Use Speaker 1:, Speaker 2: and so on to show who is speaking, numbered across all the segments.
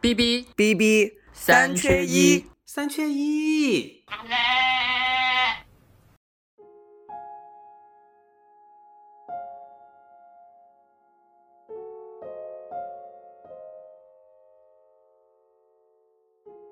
Speaker 1: B B
Speaker 2: B B
Speaker 1: 三缺一，
Speaker 3: 三缺一。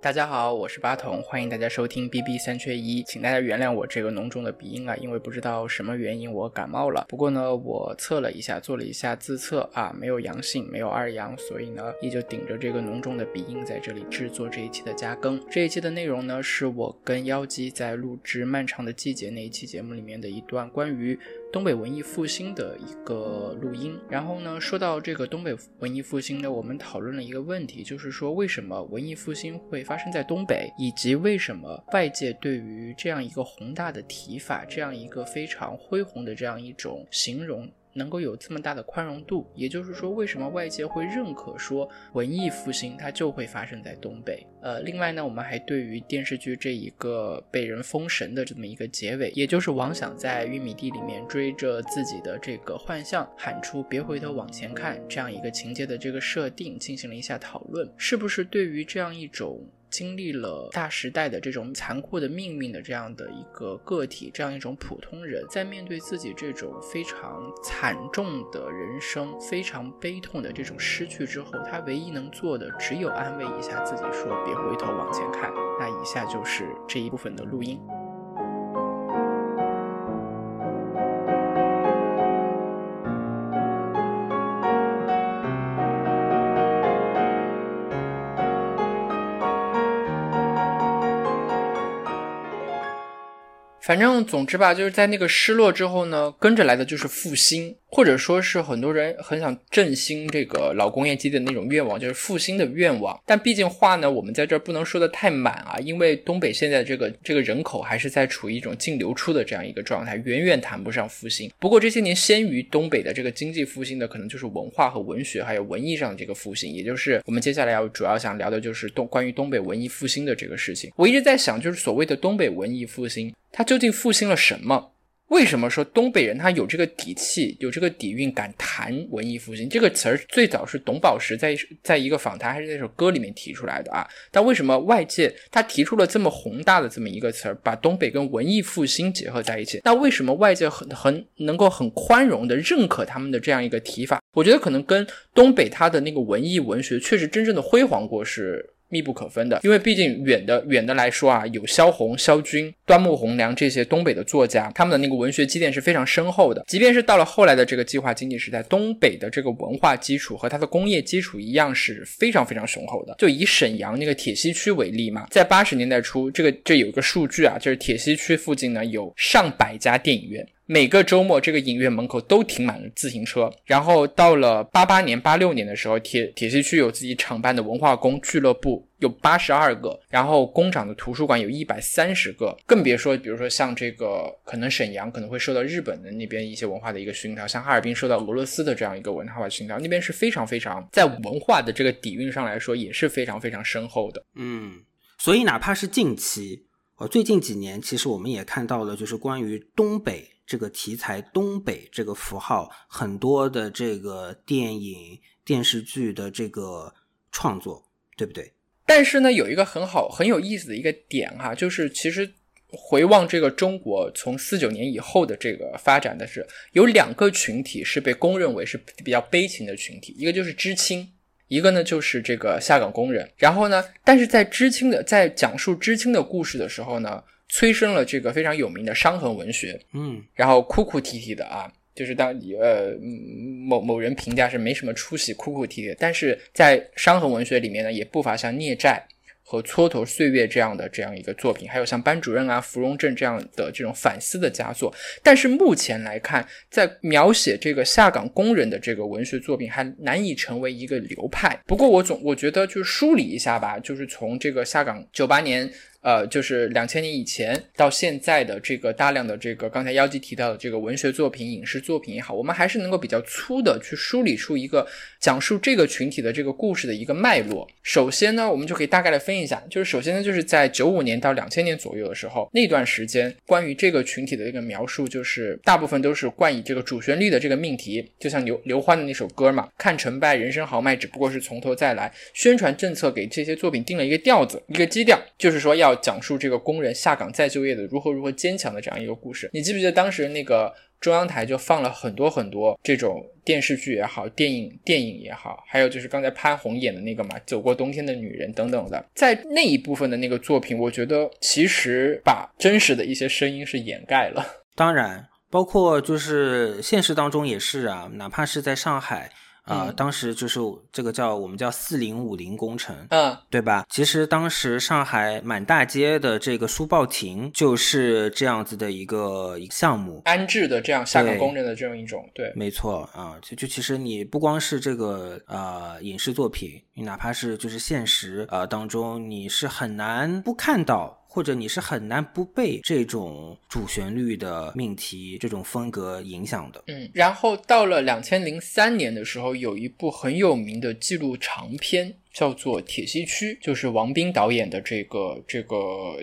Speaker 1: 大家好，我是八筒，欢迎大家收听 B B 三缺一，请大家原谅我这个浓重的鼻音啊，因为不知道什么原因我感冒了。不过呢，我测了一下，做了一下自测啊，没有阳性，没有二阳，所以呢，依旧顶着这个浓重的鼻音在这里制作这一期的加更。这一期的内容呢，是我跟妖姬在录制《漫长的季节》那一期节目里面的一段关于。东北文艺复兴的一个录音，然后呢，说到这个东北文艺复兴呢，我们讨论了一个问题，就是说为什么文艺复兴会发生在东北，以及为什么外界对于这样一个宏大的提法，这样一个非常恢宏的这样一种形容。能够有这么大的宽容度，也就是说，为什么外界会认可说文艺复兴它就会发生在东北？呃，另外呢，我们还对于电视剧这一个被人封神的这么一个结尾，也就是王想在玉米地里面追着自己的这个幻象，喊出别回头往前看这样一个情节的这个设定进行了一下讨论，是不是对于这样一种？经历了大时代的这种残酷的命运的这样的一个个体，这样一种普通人，在面对自己这种非常惨重的人生、非常悲痛的这种失去之后，他唯一能做的只有安慰一下自己，说别回头往前看。那以下就是这一部分的录音。反正总之吧，就是在那个失落之后呢，跟着来的就是复兴。或者说是很多人很想振兴这个老工业基地的那种愿望，就是复兴的愿望。但毕竟话呢，我们在这儿不能说的太满啊，因为东北现在这个这个人口还是在处于一种净流出的这样一个状态，远远谈不上复兴。不过这些年先于东北的这个经济复兴的，可能就是文化和文学，还有文艺上的这个复兴，也就是我们接下来要主要想聊的就是东关于东北文艺复兴的这个事情。我一直在想，就是所谓的东北文艺复兴，他究竟复兴了什么？为什么说东北人他有这个底气，有这个底蕴，敢谈文艺复兴这个词儿？最早是董宝石在在一个访谈还是那首歌里面提出来的啊？但为什么外界他提出了这么宏大的这么一个词儿，把东北跟文艺复兴结合在一起？那为什么外界很很能够很宽容的认可他们的这样一个提法？我觉得可能跟东北他的那个文艺文学确实真正的辉煌过是。密不可分的，因为毕竟远的远的来说啊，有萧红、萧军、端木蕻良这些东北的作家，他们的那个文学积淀是非常深厚的。即便是到了后来的这个计划经济时代，东北的这个文化基础和它的工业基础一样是非常非常雄厚的。就以沈阳那个铁西区为例嘛，在八十年代初，这个这有一个数据啊，就是铁西区附近呢有上百家电影院。每个周末，这个影院门口都停满了自行车。然后到了八八年、八六年的时候，铁铁西区有自己厂办的文化宫俱乐部，有八十二个；然后工厂的图书馆有一百三十个。更别说，比如说像这个，可能沈阳可能会受到日本的那边一些文化的一个熏陶，像哈尔滨受到俄罗斯的这样一个文化熏陶，那边是非常非常在文化的这个底蕴上来说也是非常非常深厚的。
Speaker 3: 嗯，所以哪怕是近期，呃，最近几年，其实我们也看到了，就是关于东北。这个题材，东北这个符号，很多的这个电影、电视剧的这个创作，对不对？
Speaker 1: 但是呢，有一个很好、很有意思的一个点哈，就是其实回望这个中国从四九年以后的这个发展的是，有两个群体是被公认为是比较悲情的群体，一个就是知青，一个呢就是这个下岗工人。然后呢，但是在知青的在讲述知青的故事的时候呢。催生了这个非常有名的伤痕文学，
Speaker 3: 嗯，
Speaker 1: 然后哭哭啼啼的啊，就是当呃某某人评价是没什么出息，哭哭啼啼，但是在伤痕文学里面呢，也不乏像孽债和蹉跎岁月这样的这样一个作品，还有像班主任啊、芙蓉镇这样的这种反思的佳作。但是目前来看，在描写这个下岗工人的这个文学作品还难以成为一个流派。不过我总我觉得就梳理一下吧，就是从这个下岗九八年。呃，就是两千年以前到现在的这个大量的这个刚才妖姬提到的这个文学作品、影视作品也好，我们还是能够比较粗的去梳理出一个讲述这个群体的这个故事的一个脉络。首先呢，我们就可以大概的分一下，就是首先呢，就是在九五年到两千年左右的时候，那段时间关于这个群体的这个描述，就是大部分都是冠以这个主旋律的这个命题，就像刘刘欢的那首歌嘛，看成败，人生豪迈，只不过是从头再来。宣传政策给这些作品定了一个调子，一个基调，就是说要。要讲述这个工人下岗再就业的如何如何坚强的这样一个故事。你记不记得当时那个中央台就放了很多很多这种电视剧也好，电影电影也好，还有就是刚才潘虹演的那个嘛，《走过冬天的女人》等等的，在那一部分的那个作品，我觉得其实把真实的一些声音是掩盖了。
Speaker 3: 当然，包括就是现实当中也是啊，哪怕是在上海。啊，当时就是这个叫我们叫四零五零工程，
Speaker 1: 嗯，
Speaker 3: 对吧？其实当时上海满大街的这个书报亭就是这样子的一个项目，
Speaker 1: 安置的这样下岗工人的这样一种，对，
Speaker 3: 没错啊。就就其实你不光是这个呃影视作品，你哪怕是就是现实呃当中，你是很难不看到。或者你是很难不被这种主旋律的命题、这种风格影响的。
Speaker 1: 嗯，然后到了两千零三年的时候，有一部很有名的纪录长片，叫做《铁西区》，就是王斌导演的这个这个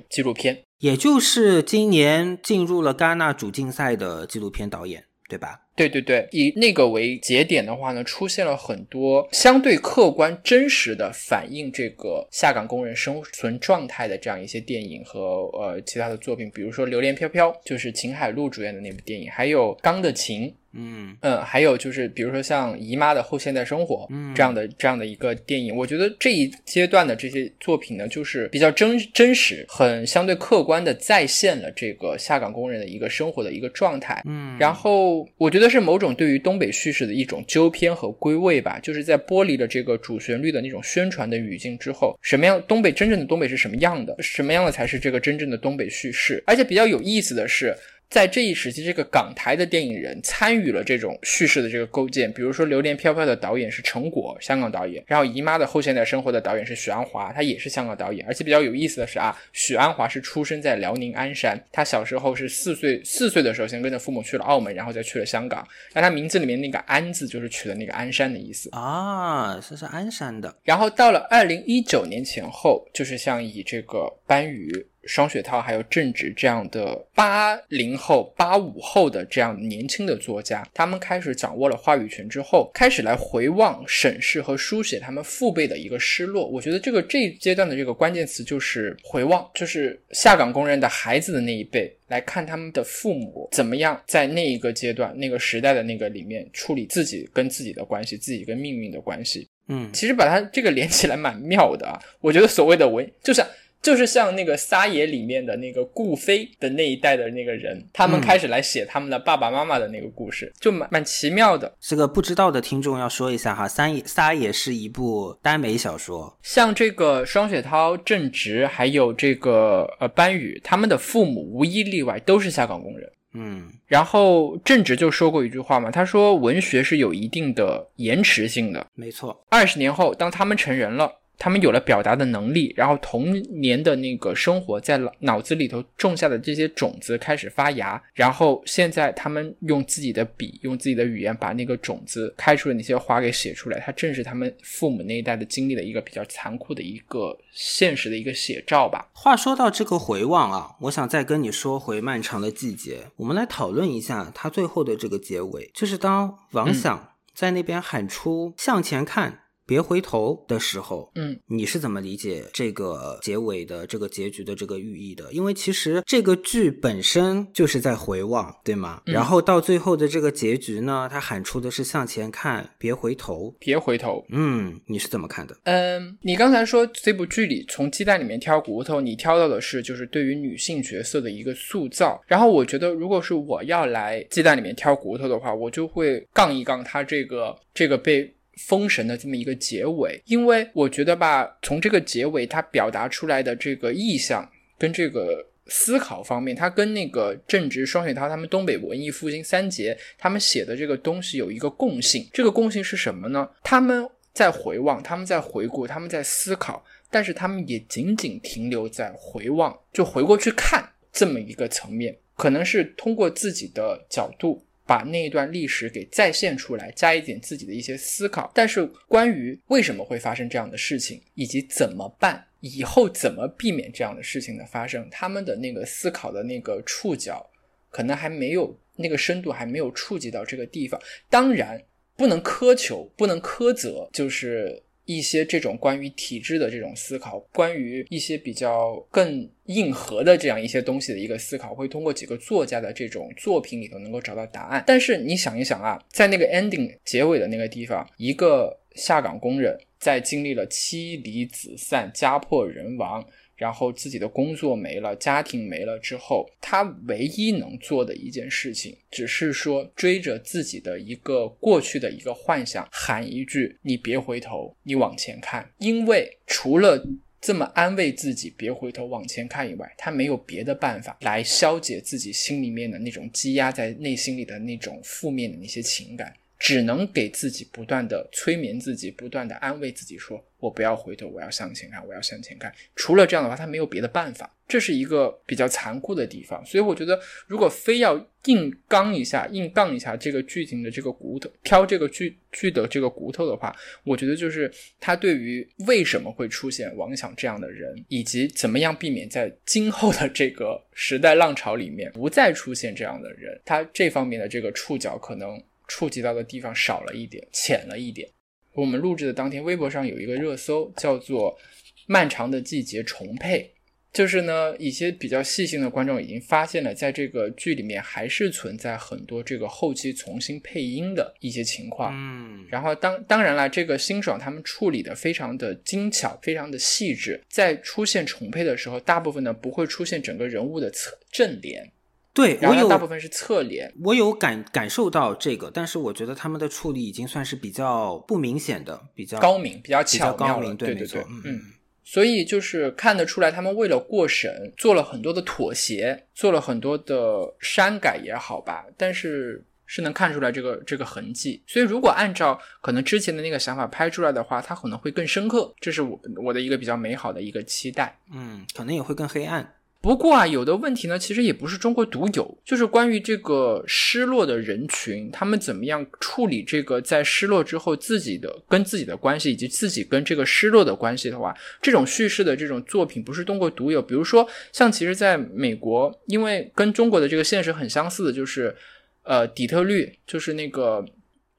Speaker 1: 纪录片，
Speaker 3: 也就是今年进入了戛纳主竞赛的纪录片导演，对吧？
Speaker 1: 对对对，以那个为节点的话呢，出现了很多相对客观、真实的反映这个下岗工人生存状态的这样一些电影和呃其他的作品，比如说《榴莲飘飘》，就是秦海璐主演的那部电影，还有《钢的琴》。
Speaker 3: 嗯
Speaker 1: 嗯，还有就是，比如说像《姨妈的后现代生活》这样的这样的一个电影，我觉得这一阶段的这些作品呢，就是比较真真实，很相对客观的再现了这个下岗工人的一个生活的一个状态。
Speaker 3: 嗯，
Speaker 1: 然后我觉得是某种对于东北叙事的一种纠偏和归位吧，就是在剥离了这个主旋律的那种宣传的语境之后，什么样东北真正的东北是什么样的，什么样的才是这个真正的东北叙事？而且比较有意思的是。在这一时期，这个港台的电影人参与了这种叙事的这个构建。比如说，《榴莲飘飘》的导演是陈果，香港导演；然后，《姨妈的后现代生活》的导演是许鞍华，他也是香港导演。而且比较有意思的是啊，许鞍华是出生在辽宁鞍山，他小时候是四岁，四岁的时候先跟着父母去了澳门，然后再去了香港。那他名字里面那个“鞍”字就是取的那个鞍山的意思
Speaker 3: 啊，这是鞍山的。
Speaker 1: 然后到了二零一九年前后，就是像以这个班宇。双雪涛还有郑执这样的八零后、八五后的这样年轻的作家，他们开始掌握了话语权之后，开始来回望、审视和书写他们父辈的一个失落。我觉得这个这一阶段的这个关键词就是回望，就是下岗工人的孩子的那一辈来看他们的父母怎么样在那一个阶段、那个时代的那个里面处理自己跟自己的关系、自己跟命运的关系。
Speaker 3: 嗯，
Speaker 1: 其实把它这个连起来蛮妙的啊。我觉得所谓的文就是。就是像那个撒野里面的那个顾飞的那一代的那个人，他们开始来写他们的爸爸妈妈的那个故事，就蛮蛮奇妙的。
Speaker 3: 这个不知道的听众要说一下哈，撒野撒野是一部耽美小说。
Speaker 1: 像这个双雪涛、郑直还有这个呃班宇，他们的父母无一例外都是下岗工人。
Speaker 3: 嗯，
Speaker 1: 然后郑直就说过一句话嘛，他说文学是有一定的延迟性的。
Speaker 3: 没错，
Speaker 1: 二十年后，当他们成人了。他们有了表达的能力，然后童年的那个生活在脑脑子里头种下的这些种子开始发芽，然后现在他们用自己的笔，用自己的语言把那个种子开出的那些花给写出来，它正是他们父母那一代的经历的一个比较残酷的一个现实的一个写照吧。
Speaker 3: 话说到这个回望啊，我想再跟你说回漫长的季节，我们来讨论一下它最后的这个结尾，就是当王想在那边喊出向前看。别回头的时候，
Speaker 1: 嗯，
Speaker 3: 你是怎么理解这个结尾的这个结局的这个寓意的？因为其实这个剧本身就是在回望，对吗？然后到最后的这个结局呢，他喊出的是向前看，别回头，
Speaker 1: 别回头。
Speaker 3: 嗯，你是怎么看的？
Speaker 1: 嗯，你刚才说这部剧里从鸡蛋里面挑骨头，你挑到的是就是对于女性角色的一个塑造。然后我觉得，如果是我要来鸡蛋里面挑骨头的话，我就会杠一杠他这个这个被。封神的这么一个结尾，因为我觉得吧，从这个结尾它表达出来的这个意象跟这个思考方面，它跟那个正直双雪涛他们东北文艺复兴三杰他们写的这个东西有一个共性，这个共性是什么呢？他们。在回望，他们在回顾，他们在思考，但是他们也仅仅停留在回望，就回过去看这么一个层面，可能是通过自己的角度把那一段历史给再现出来，加一点自己的一些思考。但是关于为什么会发生这样的事情，以及怎么办，以后怎么避免这样的事情的发生，他们的那个思考的那个触角，可能还没有那个深度，还没有触及到这个地方。当然。不能苛求，不能苛责，就是一些这种关于体制的这种思考，关于一些比较更硬核的这样一些东西的一个思考，会通过几个作家的这种作品里头能够找到答案。但是你想一想啊，在那个 ending 结尾的那个地方，一个下岗工人在经历了妻离子散、家破人亡。然后自己的工作没了，家庭没了之后，他唯一能做的一件事情，只是说追着自己的一个过去的一个幻想，喊一句：“你别回头，你往前看。”因为除了这么安慰自己“别回头，往前看”以外，他没有别的办法来消解自己心里面的那种积压在内心里的那种负面的那些情感。只能给自己不断的催眠自己，不断的安慰自己，说我不要回头，我要向前看，我要向前看。除了这样的话，他没有别的办法。这是一个比较残酷的地方。所以我觉得，如果非要硬刚一下、硬杠一下这个剧情的这个骨头，挑这个剧剧的这个骨头的话，我觉得就是他对于为什么会出现王想这样的人，以及怎么样避免在今后的这个时代浪潮里面不再出现这样的人，他这方面的这个触角可能。触及到的地方少了一点，浅了一点。我们录制的当天，微博上有一个热搜，叫做“漫长的季节重配”，就是呢，一些比较细心的观众已经发现了，在这个剧里面还是存在很多这个后期重新配音的一些情况。
Speaker 3: 嗯，
Speaker 1: 然后当当然了，这个辛爽他们处理的非常的精巧，非常的细致，在出现重配的时候，大部分呢不会出现整个人物的侧正脸。
Speaker 3: 对，我有
Speaker 1: 大部分是侧脸，
Speaker 3: 我有感感受到这个，但是我觉得他们的处理已经算是比较不明显的，比较
Speaker 1: 高明，
Speaker 3: 比
Speaker 1: 较巧
Speaker 3: 妙了。
Speaker 1: 对
Speaker 3: 对对，
Speaker 1: 嗯，所以就是看得出来，他们为了过审，做了很多的妥协，做了很多的删改也好吧，但是是能看出来这个这个痕迹。所以如果按照可能之前的那个想法拍出来的话，它可能会更深刻，这是我我的一个比较美好的一个期待。
Speaker 3: 嗯，可能也会更黑暗。
Speaker 1: 不过啊，有的问题呢，其实也不是中国独有，就是关于这个失落的人群，他们怎么样处理这个在失落之后自己的跟自己的关系，以及自己跟这个失落的关系的话，这种叙事的这种作品不是中国独有。比如说，像其实在美国，因为跟中国的这个现实很相似的，就是呃，底特律，就是那个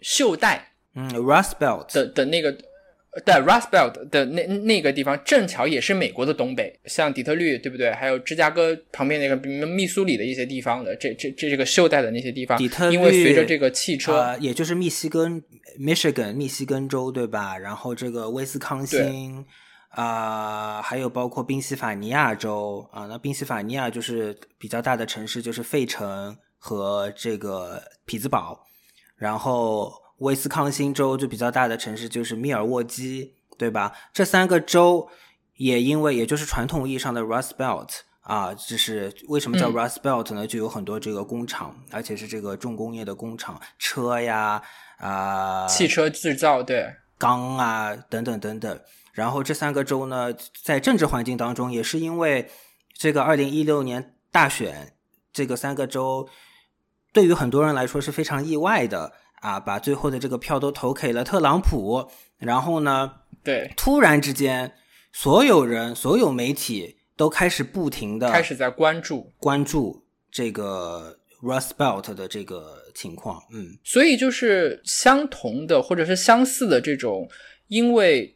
Speaker 1: 袖带，
Speaker 3: 嗯，Rust Belt
Speaker 1: 的的那个。对，Rust Belt 的那那个地方正巧也是美国的东北，像底特律，对不对？还有芝加哥旁边那个密苏里的一些地方的，这这这这个袖带的那些地方，
Speaker 3: 底特律，
Speaker 1: 因为随着这个汽车，
Speaker 3: 也就是密西根 Michigan 密西根州，对吧？然后这个威斯康星啊，还有包括宾夕法尼亚州啊，那宾夕法尼亚就是比较大的城市，就是费城和这个匹兹堡，然后。威斯康星州就比较大的城市就是密尔沃基，对吧？这三个州也因为也就是传统意义上的 Rust Belt 啊，就是为什么叫 Rust Belt 呢？就有很多这个工厂，而且是这个重工业的工厂，车呀啊，
Speaker 1: 汽车制造对，
Speaker 3: 钢啊等等等等。然后这三个州呢，在政治环境当中，也是因为这个二零一六年大选，这个三个州对于很多人来说是非常意外的。啊，把最后的这个票都投给了特朗普，然后呢，
Speaker 1: 对，
Speaker 3: 突然之间，所有人、所有媒体都开始不停的
Speaker 1: 开始在关注
Speaker 3: 关注这个 Rust Belt 的这个情况，嗯，
Speaker 1: 所以就是相同的或者是相似的这种，因为。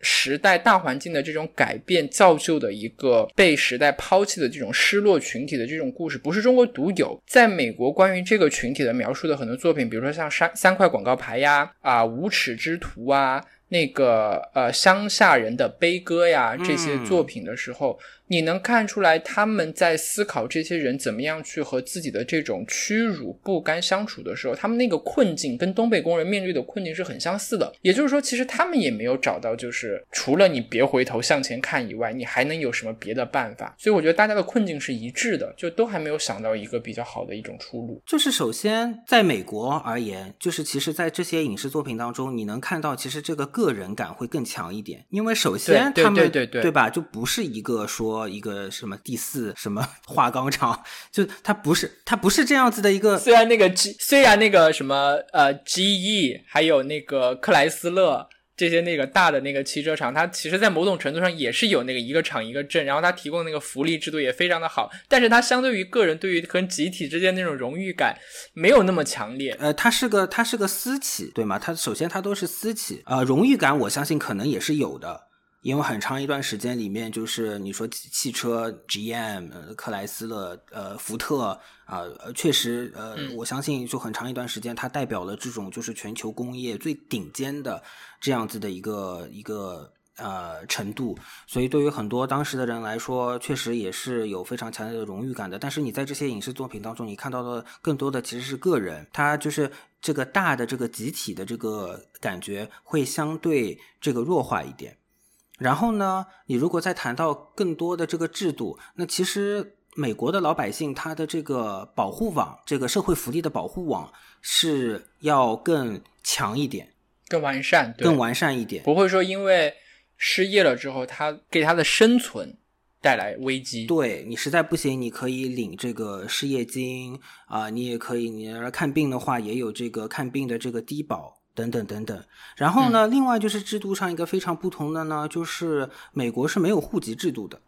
Speaker 1: 时代大环境的这种改变造就的一个被时代抛弃的这种失落群体的这种故事，不是中国独有。在美国，关于这个群体的描述的很多作品，比如说像三三块广告牌呀，啊，无耻之徒啊，那个呃乡下人的悲歌呀，这些作品的时候。你能看出来他们在思考这些人怎么样去和自己的这种屈辱不甘相处的时候，他们那个困境跟东北工人面对的困境是很相似的。也就是说，其实他们也没有找到，就是除了你别回头向前看以外，你还能有什么别的办法？所以我觉得大家的困境是一致的，就都还没有想到一个比较好的一种出路。
Speaker 3: 就是首先在美国而言，就是其实在这些影视作品当中，你能看到其实这个个人感会更强一点，因为首先
Speaker 1: 对
Speaker 3: 他们
Speaker 1: 对对对
Speaker 3: 吧，就不是一个说一个什么第四什么化钢厂，就它不是它不是这样子的一个
Speaker 1: 虽然那个 G，虽然那个什么呃 GE，还有那个克莱斯勒这些那个大的那个汽车厂，它其实在某种程度上也是有那个一个厂一个镇，然后它提供那个福利制度也非常的好，但是它相对于个人对于跟集体之间那种荣誉感没有那么强烈。
Speaker 3: 呃，它是个它是个私企，对吗？它首先它都是私企，呃，荣誉感我相信可能也是有的，因为很长一段时间里面，就是你说汽汽车 GM、呃、克莱斯勒、呃福特啊、呃，确实呃，我相信就很长一段时间，它代表了这种就是全球工业最顶尖的这样子的一个一个。呃，程度，所以对于很多当时的人来说，确实也是有非常强烈的荣誉感的。但是你在这些影视作品当中，你看到的更多的其实是个人，他就是这个大的这个集体的这个感觉会相对这个弱化一点。然后呢，你如果再谈到更多的这个制度，那其实美国的老百姓他的这个保护网，这个社会福利的保护网是要更强一点，
Speaker 1: 更完善，
Speaker 3: 更完善一点，
Speaker 1: 不会说因为。失业了之后，他给他的生存带来危机。
Speaker 3: 对你实在不行，你可以领这个失业金啊，你也可以，你要看病的话也有这个看病的这个低保等等等等。然后呢，
Speaker 1: 嗯、
Speaker 3: 另外就是制度上一个非常不同的呢，就是美国是没有户籍制度的。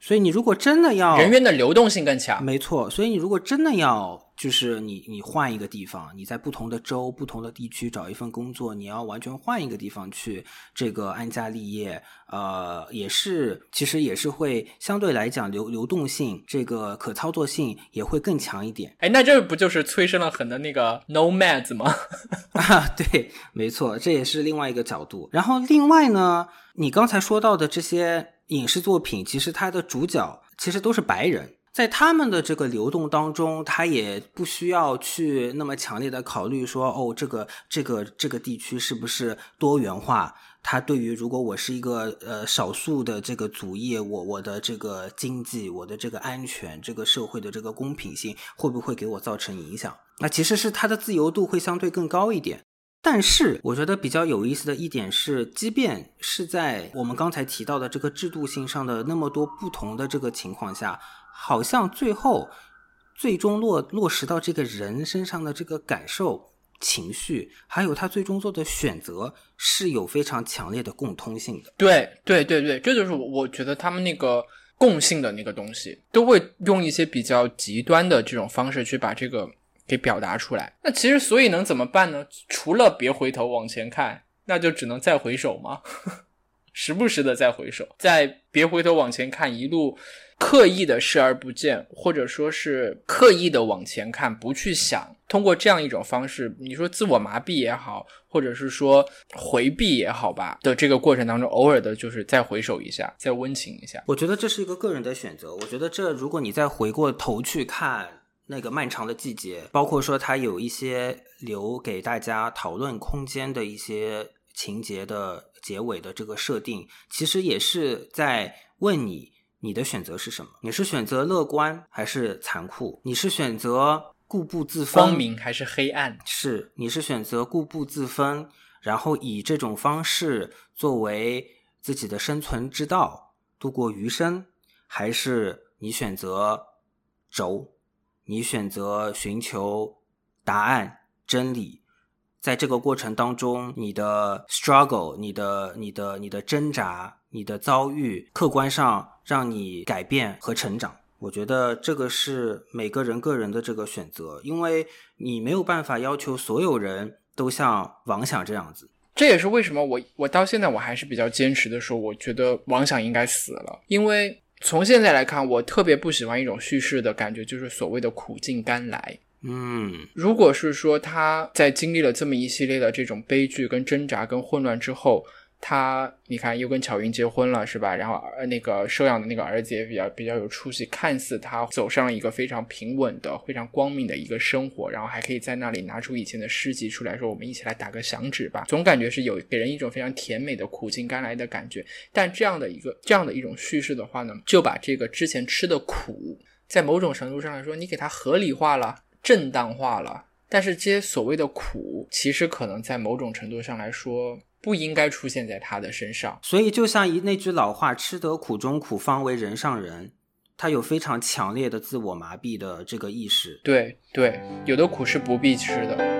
Speaker 3: 所以你如果真的要
Speaker 1: 人员的流动性更强，
Speaker 3: 没错。所以你如果真的要，就是你你换一个地方，你在不同的州、不同的地区找一份工作，你要完全换一个地方去这个安家立业，呃，也是其实也是会相对来讲流流动性、这个可操作性也会更强一点。
Speaker 1: 哎，那这不就是催生了很多那个 nomads 吗？
Speaker 3: 啊，对，没错，这也是另外一个角度。然后另外呢，你刚才说到的这些。影视作品其实它的主角其实都是白人，在他们的这个流动当中，他也不需要去那么强烈的考虑说，哦，这个这个这个地区是不是多元化？它对于如果我是一个呃少数的这个族裔，我我的这个经济、我的这个安全、这个社会的这个公平性，会不会给我造成影响？那其实是它的自由度会相对更高一点。但是，我觉得比较有意思的一点是，即便是在我们刚才提到的这个制度性上的那么多不同的这个情况下，好像最后最终落落实到这个人身上的这个感受、情绪，还有他最终做的选择，是有非常强烈的共通性的。
Speaker 1: 对，对，对，对，这就是我觉得他们那个共性的那个东西，都会用一些比较极端的这种方式去把这个。给表达出来，那其实所以能怎么办呢？除了别回头往前看，那就只能再回首吗？时不时的再回首，再别回头往前看，一路刻意的视而不见，或者说是刻意的往前看，不去想。通过这样一种方式，你说自我麻痹也好，或者是说回避也好吧的这个过程当中，偶尔的就是再回首一下，再温情一下。
Speaker 3: 我觉得这是一个个人的选择。我觉得这如果你再回过头去看。那个漫长的季节，包括说它有一些留给大家讨论空间的一些情节的结尾的这个设定，其实也是在问你，你的选择是什么？你是选择乐观还是残酷？你是选择固步自封，
Speaker 1: 光明还是黑暗？
Speaker 3: 是，你是选择固步自封，然后以这种方式作为自己的生存之道，度过余生，还是你选择轴？你选择寻求答案、真理，在这个过程当中，你的 struggle、你的、你的、你的挣扎、你的遭遇，客观上让你改变和成长。我觉得这个是每个人个人的这个选择，因为你没有办法要求所有人都像王想这样子。
Speaker 1: 这也是为什么我我到现在我还是比较坚持的说，我觉得王想应该死了，因为。从现在来看，我特别不喜欢一种叙事的感觉，就是所谓的苦尽甘来。
Speaker 3: 嗯，
Speaker 1: 如果是说他在经历了这么一系列的这种悲剧、跟挣扎、跟混乱之后，他你看又跟巧云结婚了，是吧？然后那个收养的那个儿子也比较比较有出息，看似他走上了一个非常平稳的、非常光明的一个生活，然后还可以在那里拿出以前的诗集出来说：“我们一起来打个响指吧。”总感觉是有给人一种非常甜美的苦尽甘来的感觉。但这样的一个这样的一种叙事的话呢，就把这个之前吃的苦，在某种程度上来说，你给它合理化了、正当化了。但是这些所谓的苦，其实可能在某种程度上来说，不应该出现在他的身上。
Speaker 3: 所以，就像一那句老话：“吃得苦中苦，方为人上人。”他有非常强烈的自我麻痹的这个意识。
Speaker 1: 对对，有的苦是不必吃的。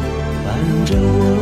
Speaker 2: 着我。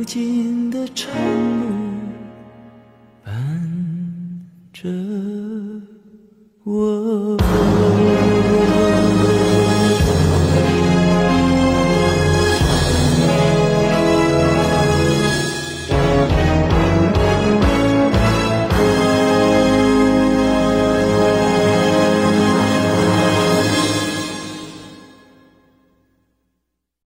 Speaker 2: 无尽的长路伴着我。